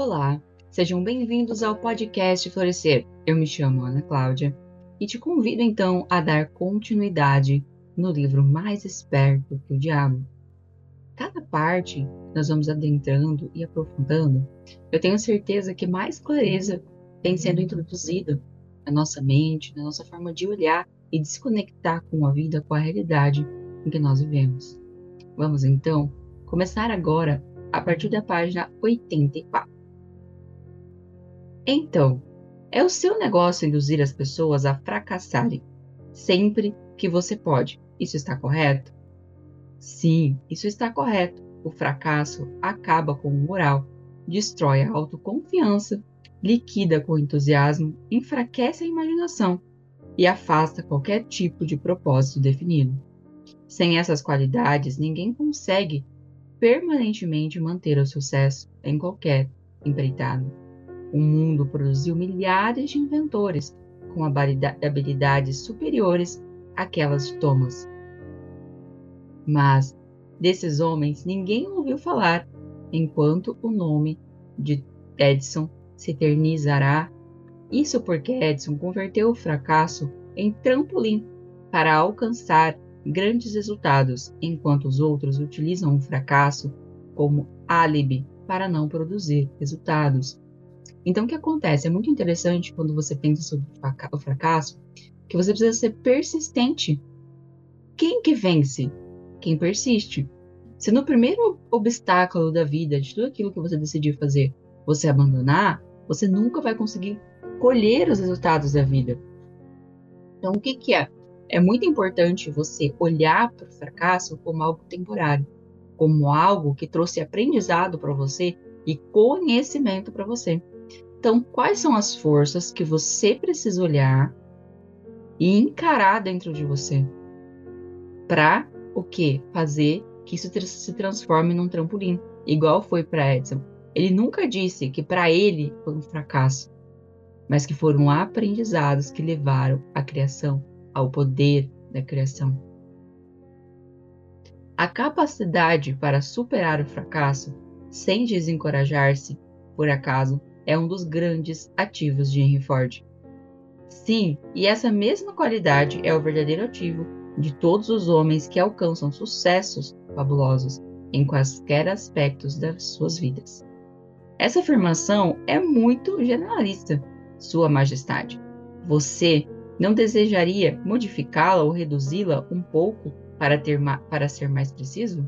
Olá, sejam bem-vindos ao podcast Florescer. Eu me chamo Ana Cláudia e te convido então a dar continuidade no livro Mais Esperto que o Diabo. Cada parte nós vamos adentrando e aprofundando. Eu tenho certeza que mais clareza tem sendo introduzida na nossa mente, na nossa forma de olhar e de se conectar com a vida, com a realidade em que nós vivemos. Vamos então começar agora a partir da página 84. Então, é o seu negócio induzir as pessoas a fracassarem sempre que você pode. Isso está correto? Sim, isso está correto. O fracasso acaba com o moral, destrói a autoconfiança, liquida com entusiasmo, enfraquece a imaginação e afasta qualquer tipo de propósito definido. Sem essas qualidades, ninguém consegue permanentemente manter o sucesso em qualquer empreitada. O mundo produziu milhares de inventores com habilidades superiores àquelas de Thomas. Mas desses homens ninguém ouviu falar, enquanto o nome de Edison se eternizará. Isso porque Edison converteu o fracasso em trampolim para alcançar grandes resultados, enquanto os outros utilizam o fracasso como álibi para não produzir resultados. Então, o que acontece? É muito interessante quando você pensa sobre o fracasso, que você precisa ser persistente. Quem que vence? Quem persiste. Se no primeiro obstáculo da vida, de tudo aquilo que você decidiu fazer, você abandonar, você nunca vai conseguir colher os resultados da vida. Então, o que, que é? É muito importante você olhar para o fracasso como algo temporário, como algo que trouxe aprendizado para você e conhecimento para você. Então, quais são as forças que você precisa olhar e encarar dentro de você para o que fazer que isso se transforme num trampolim, igual foi para Edson. Ele nunca disse que para ele foi um fracasso, mas que foram aprendizados que levaram à criação, ao poder da criação. A capacidade para superar o fracasso sem desencorajar-se, por acaso, é um dos grandes ativos de Henry Ford. Sim, e essa mesma qualidade é o verdadeiro ativo de todos os homens que alcançam sucessos fabulosos em quaisquer aspectos das suas vidas. Essa afirmação é muito generalista, Sua Majestade. Você não desejaria modificá-la ou reduzi-la um pouco para, ter para ser mais preciso?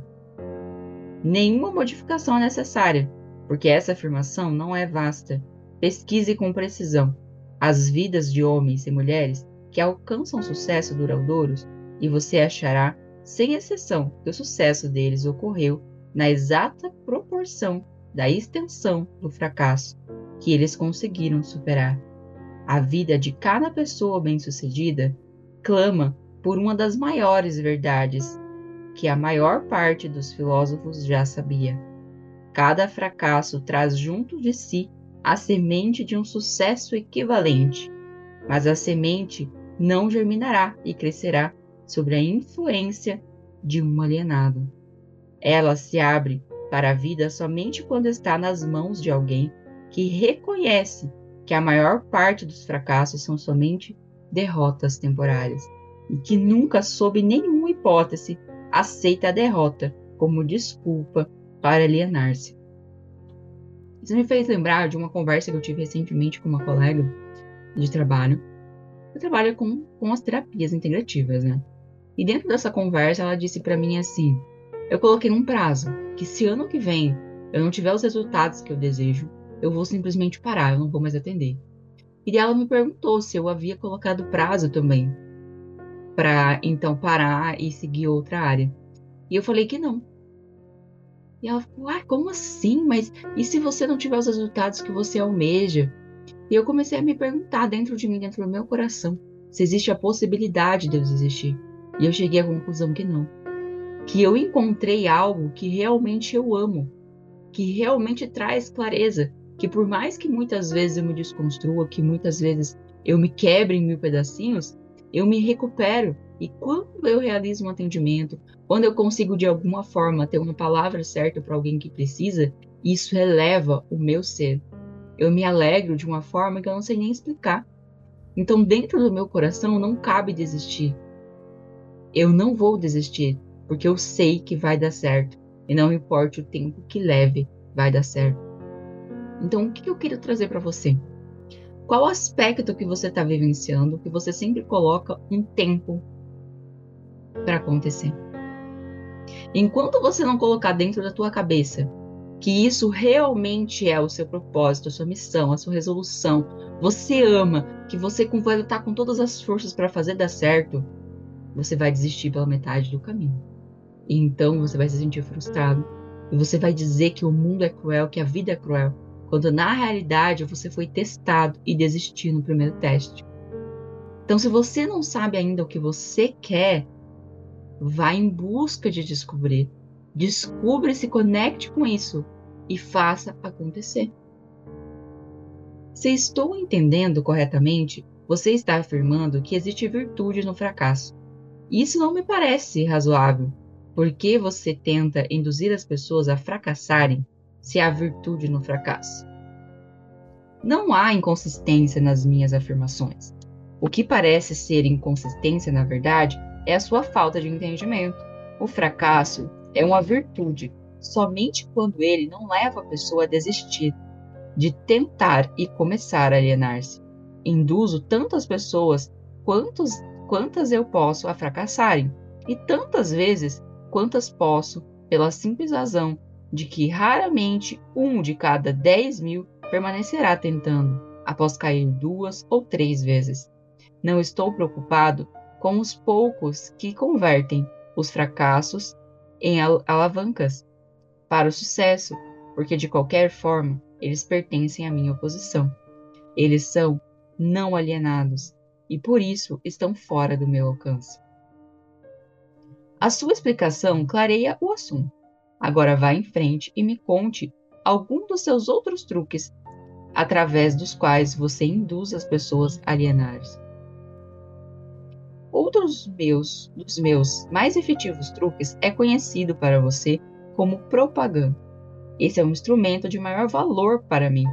Nenhuma modificação é necessária, porque essa afirmação não é vasta. Pesquise com precisão as vidas de homens e mulheres que alcançam sucesso duradouros e você achará, sem exceção, que o sucesso deles ocorreu na exata proporção da extensão do fracasso que eles conseguiram superar. A vida de cada pessoa bem-sucedida clama por uma das maiores verdades que a maior parte dos filósofos já sabia. Cada fracasso traz junto de si a semente de um sucesso equivalente, mas a semente não germinará e crescerá sobre a influência de um alienado. Ela se abre para a vida somente quando está nas mãos de alguém que reconhece que a maior parte dos fracassos são somente derrotas temporárias e que nunca, sob nenhuma hipótese, aceita a derrota como desculpa para alienar-se. Isso me fez lembrar de uma conversa que eu tive recentemente com uma colega de trabalho. Eu trabalho com, com as terapias integrativas, né? E dentro dessa conversa, ela disse para mim assim: eu coloquei um prazo, que se ano que vem eu não tiver os resultados que eu desejo, eu vou simplesmente parar, eu não vou mais atender. E ela me perguntou se eu havia colocado prazo também, para então parar e seguir outra área. E eu falei que não, e ela ficou, ah, como assim? Mas e se você não tiver os resultados que você almeja? E eu comecei a me perguntar dentro de mim, dentro do meu coração, se existe a possibilidade de eu desistir. E eu cheguei à conclusão que não. Que eu encontrei algo que realmente eu amo, que realmente traz clareza, que por mais que muitas vezes eu me desconstrua, que muitas vezes eu me quebre em mil pedacinhos, eu me recupero. E quando eu realizo um atendimento, quando eu consigo de alguma forma ter uma palavra certa para alguém que precisa, Isso eleva o meu ser. Eu me alegro de uma forma que eu não sei nem explicar. Então, dentro do meu coração não cabe desistir. Eu não vou desistir, porque eu sei que vai dar certo. E não importa o tempo que leve, vai dar certo. Então, o que eu queria trazer para você? Qual aspecto que você está vivenciando que você sempre coloca um tempo para acontecer? Enquanto você não colocar dentro da tua cabeça que isso realmente é o seu propósito, a sua missão, a sua resolução, você ama, que você vai lutar com todas as forças para fazer dar certo, você vai desistir pela metade do caminho. E então você vai se sentir frustrado. E você vai dizer que o mundo é cruel, que a vida é cruel, quando na realidade você foi testado e desistiu no primeiro teste. Então, se você não sabe ainda o que você quer, vá em busca de descobrir. Descubra e se conecte com isso e faça acontecer. Se estou entendendo corretamente, você está afirmando que existe virtude no fracasso. Isso não me parece razoável. Por que você tenta induzir as pessoas a fracassarem se há virtude no fracasso? Não há inconsistência nas minhas afirmações. O que parece ser inconsistência, na verdade, é a sua falta de entendimento. O fracasso é uma virtude somente quando ele não leva a pessoa a desistir de tentar e começar a alienar-se. Induzo tantas pessoas quantos, quantas eu posso a fracassarem, e tantas vezes quantas posso, pela simples razão de que raramente um de cada dez mil permanecerá tentando, após cair duas ou três vezes. Não estou preocupado com os poucos que convertem os fracassos em alavancas para o sucesso, porque de qualquer forma eles pertencem à minha oposição. Eles são não alienados e por isso estão fora do meu alcance. A sua explicação clareia o assunto. Agora vá em frente e me conte algum dos seus outros truques através dos quais você induz as pessoas a alienar-se. Outros meus, dos meus mais efetivos truques é conhecido para você como propaganda. Esse é um instrumento de maior valor para mim,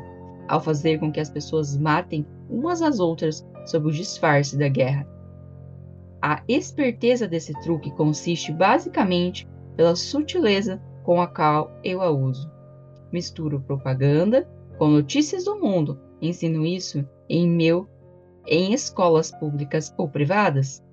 ao fazer com que as pessoas matem umas às outras sob o disfarce da guerra. A esperteza desse truque consiste basicamente pela sutileza com a qual eu a uso. Misturo propaganda com notícias do mundo. Ensino isso em meu em escolas públicas ou privadas.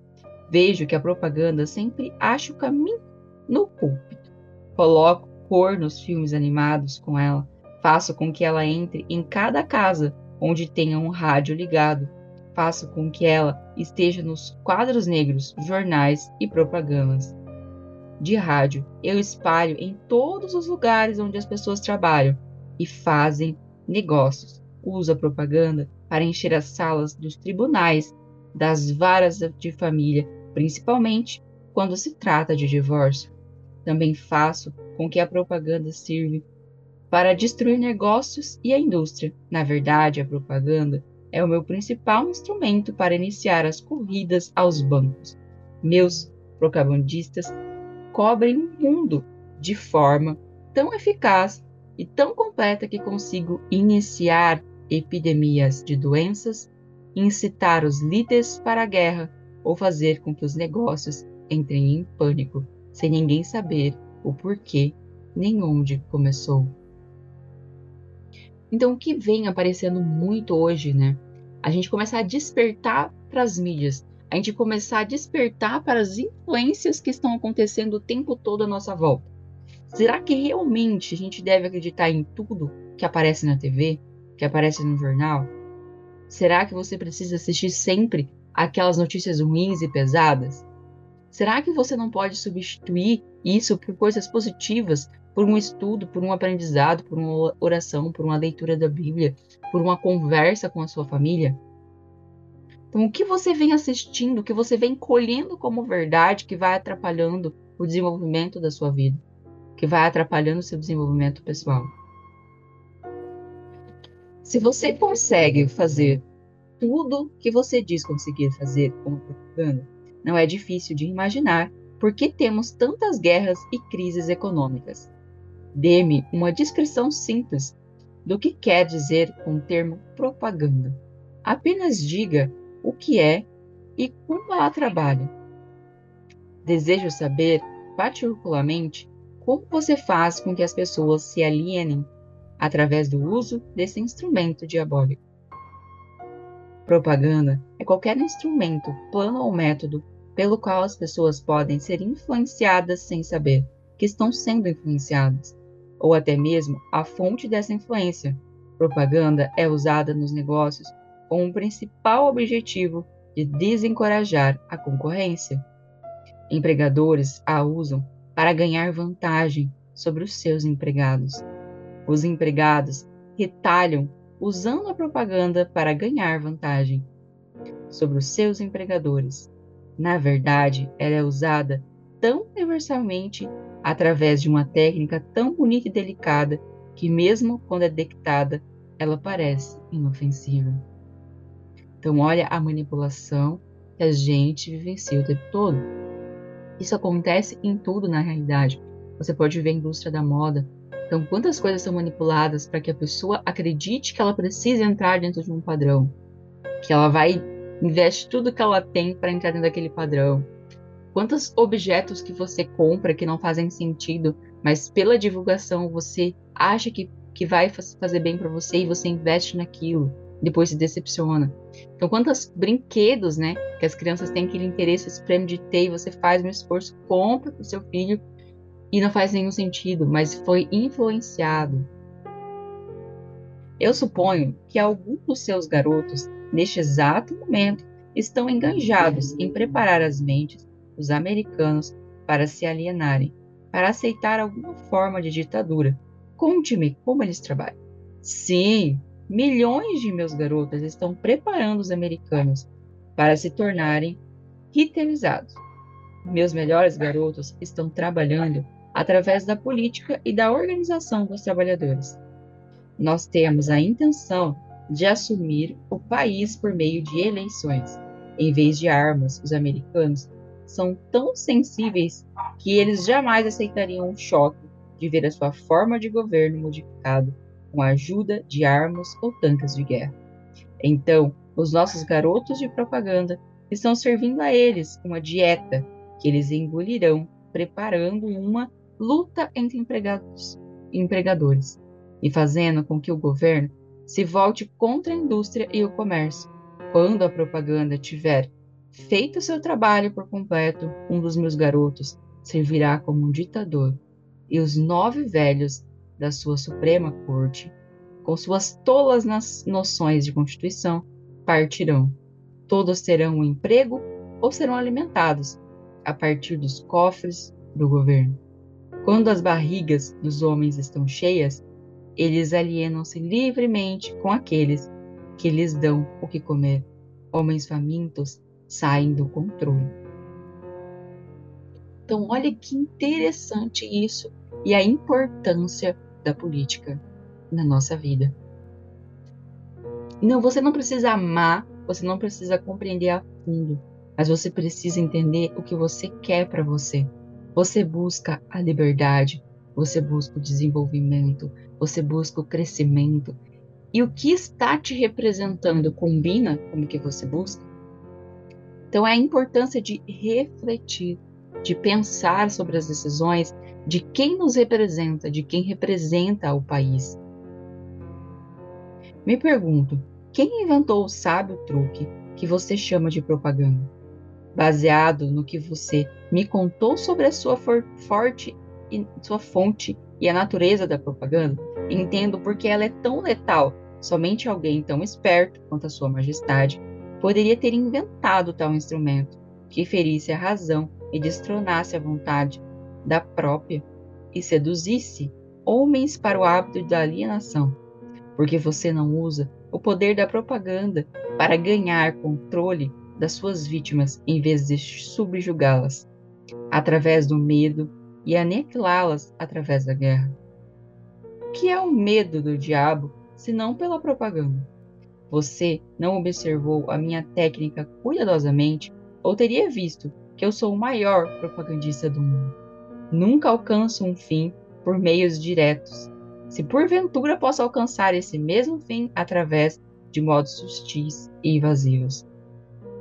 Vejo que a propaganda sempre acha o caminho no púlpito. Coloco cor nos filmes animados com ela. Faço com que ela entre em cada casa onde tenha um rádio ligado. Faço com que ela esteja nos quadros negros, jornais e propagandas. De rádio, eu espalho em todos os lugares onde as pessoas trabalham e fazem negócios. Uso a propaganda para encher as salas dos tribunais, das varas de família, principalmente quando se trata de divórcio. Também faço com que a propaganda sirva para destruir negócios e a indústria. Na verdade, a propaganda é o meu principal instrumento para iniciar as corridas aos bancos. Meus propagandistas cobrem o mundo de forma tão eficaz e tão completa que consigo iniciar epidemias de doenças, incitar os líderes para a guerra ou fazer com que os negócios entrem em pânico, sem ninguém saber o porquê nem onde começou. Então, o que vem aparecendo muito hoje, né? A gente começar a despertar para as mídias, a gente começar a despertar para as influências que estão acontecendo o tempo todo à nossa volta. Será que realmente a gente deve acreditar em tudo que aparece na TV, que aparece no jornal? Será que você precisa assistir sempre aquelas notícias ruins e pesadas? Será que você não pode substituir isso por coisas positivas, por um estudo, por um aprendizado, por uma oração, por uma leitura da Bíblia, por uma conversa com a sua família? Então, o que você vem assistindo, o que você vem colhendo como verdade que vai atrapalhando o desenvolvimento da sua vida? que vai atrapalhando o seu desenvolvimento pessoal. Se você consegue fazer tudo que você diz conseguir fazer como propaganda, não é difícil de imaginar por que temos tantas guerras e crises econômicas. Dê-me uma descrição simples do que quer dizer com o termo propaganda. Apenas diga o que é e como ela trabalha. Desejo saber, particularmente, como você faz com que as pessoas se alienem através do uso desse instrumento diabólico. Propaganda é qualquer instrumento, plano ou método pelo qual as pessoas podem ser influenciadas sem saber que estão sendo influenciadas, ou até mesmo a fonte dessa influência. Propaganda é usada nos negócios com o principal objetivo de desencorajar a concorrência. Empregadores a usam para ganhar vantagem sobre os seus empregados. Os empregados retalham usando a propaganda para ganhar vantagem sobre os seus empregadores. Na verdade, ela é usada tão universalmente através de uma técnica tão bonita e delicada que, mesmo quando é detectada, ela parece inofensiva. Então, olha a manipulação que a gente vivencia o tempo todo. Isso acontece em tudo na realidade. Você pode ver a indústria da moda. Então, quantas coisas são manipuladas para que a pessoa acredite que ela precisa entrar dentro de um padrão, que ela vai investe tudo que ela tem para entrar dentro daquele padrão. Quantos objetos que você compra que não fazem sentido, mas pela divulgação você acha que, que vai fazer bem para você e você investe naquilo, depois se decepciona. Então, quantos brinquedos, né, que as crianças têm aquele interesse supremo de ter e você faz um esforço, compra para o seu filho e não faz nenhum sentido, mas foi influenciado. Eu suponho que alguns dos seus garotos neste exato momento, estão enganjados em preparar as mentes dos americanos para se alienarem, para aceitar alguma forma de ditadura. Conte-me como eles trabalham. Sim, milhões de meus garotos estão preparando os americanos para se tornarem hitlerizados. Meus melhores garotos estão trabalhando através da política e da organização dos trabalhadores. Nós temos a intenção de assumir o país por meio de eleições. Em vez de armas, os americanos são tão sensíveis que eles jamais aceitariam um choque de ver a sua forma de governo modificado com a ajuda de armas ou tanques de guerra. Então, os nossos garotos de propaganda estão servindo a eles uma dieta que eles engolirão, preparando uma luta entre empregados e empregadores e fazendo com que o governo se volte contra a indústria e o comércio. Quando a propaganda tiver feito seu trabalho por completo, um dos meus garotos servirá como um ditador, e os nove velhos da sua Suprema Corte, com suas tolas nas noções de Constituição, partirão. Todos terão um emprego ou serão alimentados a partir dos cofres do governo. Quando as barrigas dos homens estão cheias, eles alienam-se livremente com aqueles que lhes dão o que comer. Homens famintos saem do controle. Então, olha que interessante isso e a importância da política na nossa vida. Não, você não precisa amar, você não precisa compreender a fundo, mas você precisa entender o que você quer para você. Você busca a liberdade, você busca o desenvolvimento, você busca o crescimento. E o que está te representando combina com o que você busca? Então, é a importância de refletir, de pensar sobre as decisões de quem nos representa, de quem representa o país. Me pergunto, quem inventou o sábio truque que você chama de propaganda? Baseado no que você me contou sobre a sua for forte sua fonte e a natureza da propaganda, entendo porque ela é tão letal. Somente alguém tão esperto quanto a Sua Majestade poderia ter inventado tal instrumento que ferisse a razão e destronasse a vontade da própria e seduzisse homens para o hábito da alienação, porque você não usa o poder da propaganda para ganhar controle das suas vítimas em vez de subjugá-las através do medo e aniquilá-las através da guerra. O que é o medo do diabo, se não pela propaganda? Você não observou a minha técnica cuidadosamente ou teria visto que eu sou o maior propagandista do mundo. Nunca alcanço um fim por meios diretos, se porventura posso alcançar esse mesmo fim através de modos sustis e invasivos.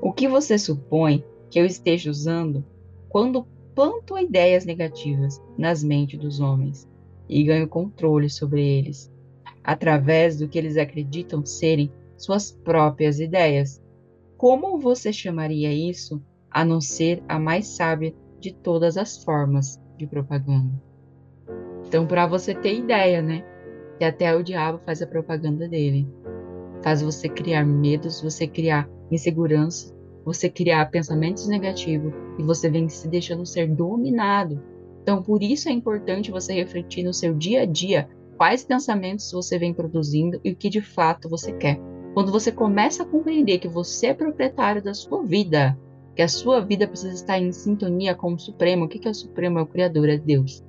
O que você supõe que eu esteja usando quando planto ideias negativas nas mentes dos homens e ganho controle sobre eles, através do que eles acreditam serem suas próprias ideias? Como você chamaria isso a não ser a mais sábia de todas as formas de propaganda? Então, para você ter ideia, né? Que até o diabo faz a propaganda dele. Faz você criar medos, você criar insegurança, você criar pensamentos negativos e você vem se deixando ser dominado. Então, por isso é importante você refletir no seu dia a dia quais pensamentos você vem produzindo e o que de fato você quer. Quando você começa a compreender que você é proprietário da sua vida, que a sua vida precisa estar em sintonia com o Supremo, o que é o Supremo? É o Criador, é Deus.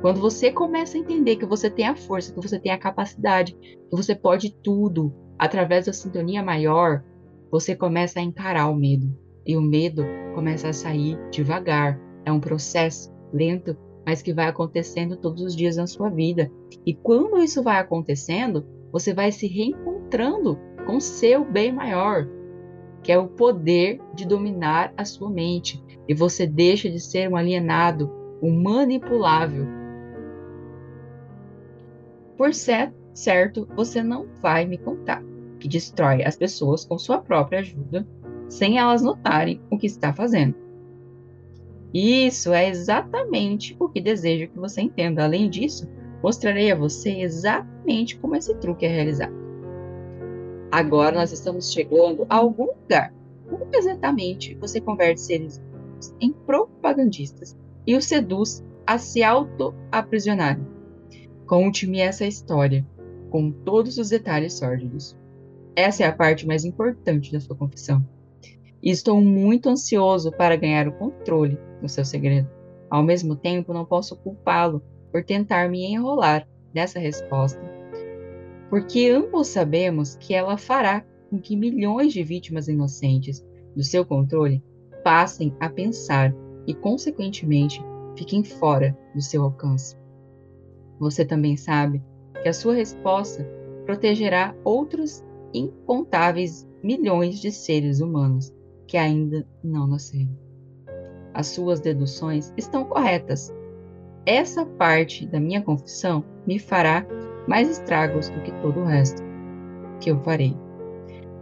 Quando você começa a entender que você tem a força, que você tem a capacidade, que você pode tudo através da sintonia maior, você começa a encarar o medo. E o medo começa a sair devagar. É um processo lento, mas que vai acontecendo todos os dias na sua vida. E quando isso vai acontecendo, você vai se reencontrando com seu bem maior, que é o poder de dominar a sua mente. E você deixa de ser um alienado, um manipulável, por certo, você não vai me contar que destrói as pessoas com sua própria ajuda, sem elas notarem o que está fazendo. Isso é exatamente o que desejo que você entenda. Além disso, mostrarei a você exatamente como esse truque é realizado. Agora nós estamos chegando a algum lugar. Como exatamente você converte seres em propagandistas e os seduz a se auto-aprisionarem? Conte-me essa história, com todos os detalhes sórdidos. Essa é a parte mais importante da sua confissão. E estou muito ansioso para ganhar o controle do seu segredo. Ao mesmo tempo, não posso culpá-lo por tentar me enrolar nessa resposta, porque ambos sabemos que ela fará com que milhões de vítimas inocentes do seu controle passem a pensar e, consequentemente, fiquem fora do seu alcance. Você também sabe que a sua resposta protegerá outros incontáveis milhões de seres humanos que ainda não nasceram. As suas deduções estão corretas. Essa parte da minha confissão me fará mais estragos do que todo o resto que eu farei.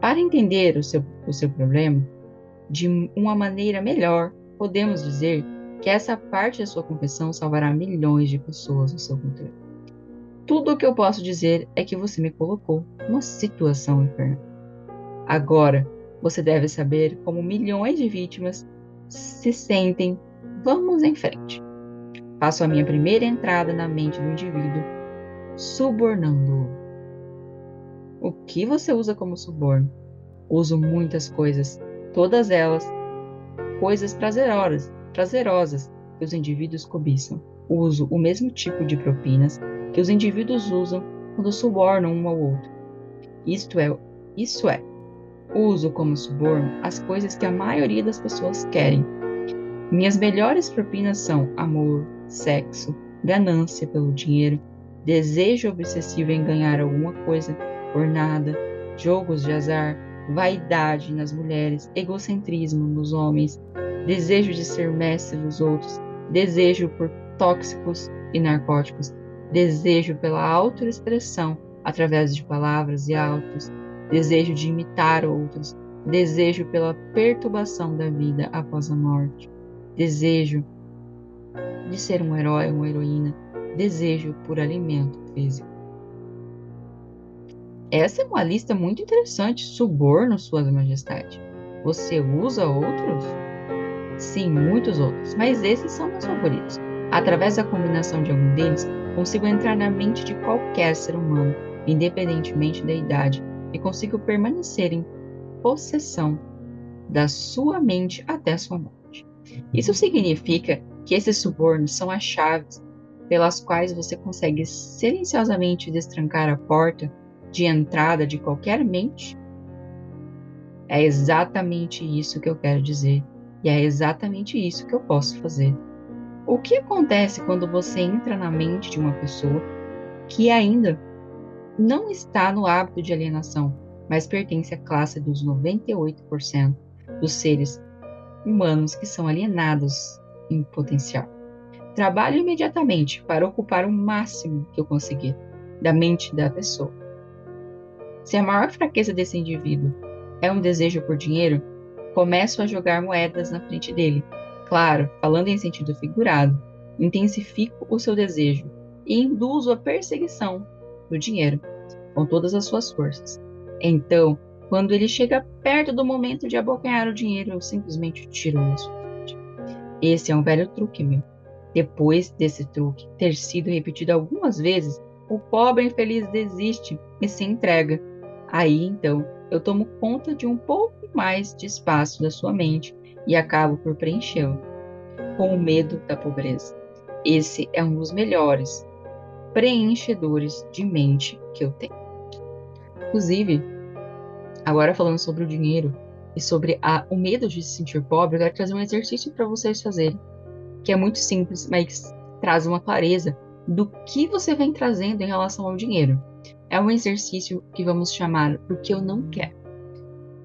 Para entender o seu, o seu problema de uma maneira melhor, podemos dizer que essa parte da sua confissão salvará milhões de pessoas no seu controle. Tudo o que eu posso dizer é que você me colocou numa situação infernal. Agora, você deve saber como milhões de vítimas se sentem. Vamos em frente. Faço a minha primeira entrada na mente do indivíduo, subornando-o. O que você usa como suborno? Uso muitas coisas, todas elas coisas prazerosas, prazerosas que os indivíduos cobiçam. Uso o mesmo tipo de propinas que os indivíduos usam quando subornam um ao outro. Isto é, isso é, uso como suborno as coisas que a maioria das pessoas querem. Minhas melhores propinas são amor, sexo, ganância pelo dinheiro, desejo obsessivo em ganhar alguma coisa por nada, jogos de azar, vaidade nas mulheres, egocentrismo nos homens, desejo de ser mestre dos outros, desejo por tóxicos e narcóticos, desejo pela autoexpressão através de palavras e autos, desejo de imitar outros, desejo pela perturbação da vida após a morte, desejo de ser um herói, uma heroína, desejo por alimento físico. Essa é uma lista muito interessante. Suborno, Sua Majestade. Você usa outros? Sim, muitos outros, mas esses são meus favoritos. Através da combinação de algum deles, consigo entrar na mente de qualquer ser humano, independentemente da idade, e consigo permanecer em possessão da sua mente até sua morte. Isso significa que esses subornos são as chaves pelas quais você consegue silenciosamente destrancar a porta de entrada de qualquer mente? É exatamente isso que eu quero dizer e é exatamente isso que eu posso fazer. O que acontece quando você entra na mente de uma pessoa que ainda não está no hábito de alienação, mas pertence à classe dos 98% dos seres humanos que são alienados em potencial? Trabalho imediatamente para ocupar o máximo que eu conseguir da mente da pessoa. Se a maior fraqueza desse indivíduo é um desejo por dinheiro, começo a jogar moedas na frente dele. Claro, falando em sentido figurado, intensifico o seu desejo e induzo a perseguição do dinheiro com todas as suas forças. Então, quando ele chega perto do momento de abocanhar o dinheiro, eu simplesmente tiro da sua frente. Esse é um velho truque meu. Depois desse truque ter sido repetido algumas vezes, o pobre infeliz desiste e se entrega. Aí então eu tomo conta de um pouco mais de espaço da sua mente e acabo por preenchê-lo com o medo da pobreza. Esse é um dos melhores preenchedores de mente que eu tenho. Inclusive, agora falando sobre o dinheiro e sobre a, o medo de se sentir pobre, eu quero trazer um exercício para vocês fazerem, que é muito simples, mas traz uma clareza do que você vem trazendo em relação ao dinheiro. É um exercício que vamos chamar do que eu não quero.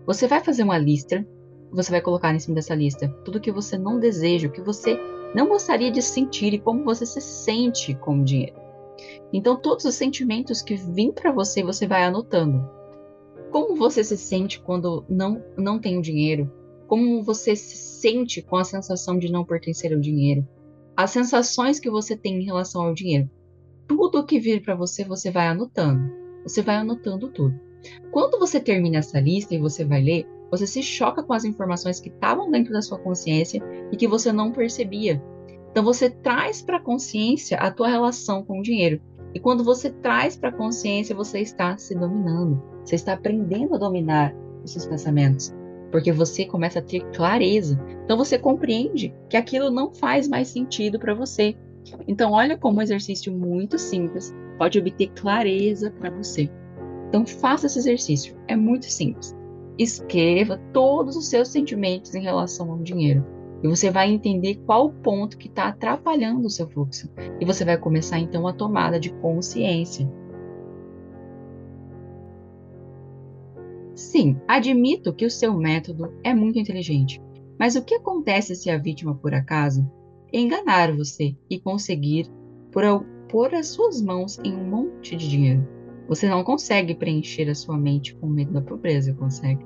Você vai fazer uma lista, você vai colocar em cima dessa lista tudo que você não deseja, o que você não gostaria de sentir e como você se sente com o dinheiro. Então, todos os sentimentos que vêm para você, você vai anotando. Como você se sente quando não, não tem o dinheiro? Como você se sente com a sensação de não pertencer ao dinheiro? as sensações que você tem em relação ao dinheiro. Tudo que vir para você, você vai anotando. Você vai anotando tudo. Quando você termina essa lista e você vai ler, você se choca com as informações que estavam dentro da sua consciência e que você não percebia. Então você traz para a consciência a tua relação com o dinheiro. E quando você traz para a consciência, você está se dominando. Você está aprendendo a dominar os seus pensamentos porque você começa a ter clareza. Então você compreende que aquilo não faz mais sentido para você. Então olha como um exercício muito simples pode obter clareza para você. Então faça esse exercício, é muito simples. Escreva todos os seus sentimentos em relação ao dinheiro. E você vai entender qual o ponto que está atrapalhando o seu fluxo. E você vai começar então a tomada de consciência. Sim, admito que o seu método é muito inteligente, mas o que acontece se a vítima, por acaso, enganar você e conseguir pôr as suas mãos em um monte de dinheiro? Você não consegue preencher a sua mente com medo da pobreza, consegue?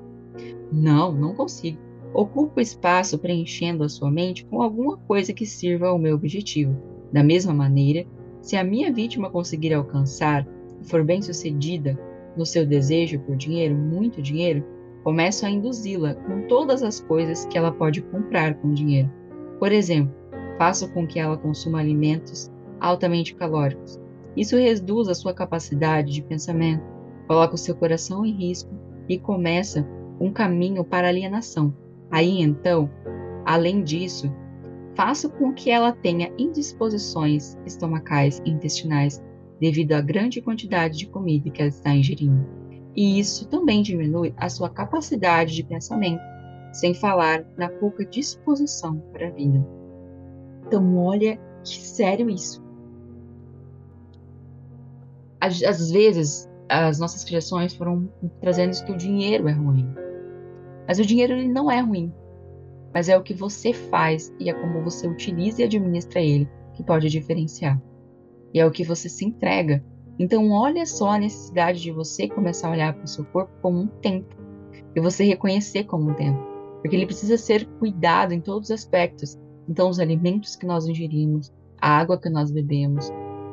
Não, não consigo. Ocupo espaço preenchendo a sua mente com alguma coisa que sirva ao meu objetivo. Da mesma maneira, se a minha vítima conseguir alcançar e for bem sucedida no seu desejo por dinheiro, muito dinheiro, começo a induzi-la com todas as coisas que ela pode comprar com dinheiro. Por exemplo, faço com que ela consuma alimentos altamente calóricos. Isso reduz a sua capacidade de pensamento, coloca o seu coração em risco e começa um caminho para alienação. Aí então, além disso, faço com que ela tenha indisposições estomacais e intestinais devido à grande quantidade de comida que ela está ingerindo. E isso também diminui a sua capacidade de pensamento, sem falar na pouca disposição para a vida. Então, olha que sério isso. Às, às vezes, as nossas criações foram trazendo que o dinheiro é ruim. Mas o dinheiro ele não é ruim. Mas é o que você faz e é como você utiliza e administra ele que pode diferenciar e é o que você se entrega. Então, olha só a necessidade de você começar a olhar para o seu corpo como um tempo e você reconhecer como um tempo, porque ele precisa ser cuidado em todos os aspectos. Então, os alimentos que nós ingerimos, a água que nós bebemos,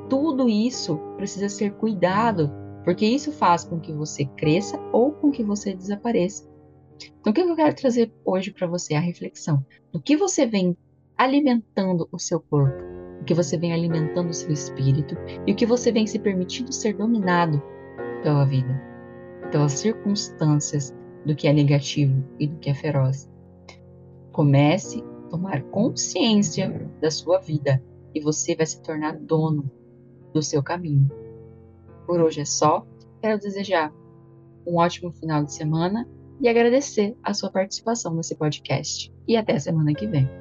tudo isso precisa ser cuidado, porque isso faz com que você cresça ou com que você desapareça. Então, o que eu quero trazer hoje para você? A reflexão do que você vem alimentando o seu corpo o que você vem alimentando o seu espírito e o que você vem se permitindo ser dominado pela vida, pelas circunstâncias do que é negativo e do que é feroz. Comece a tomar consciência da sua vida e você vai se tornar dono do seu caminho. Por hoje é só. Quero desejar um ótimo final de semana e agradecer a sua participação nesse podcast. E até semana que vem.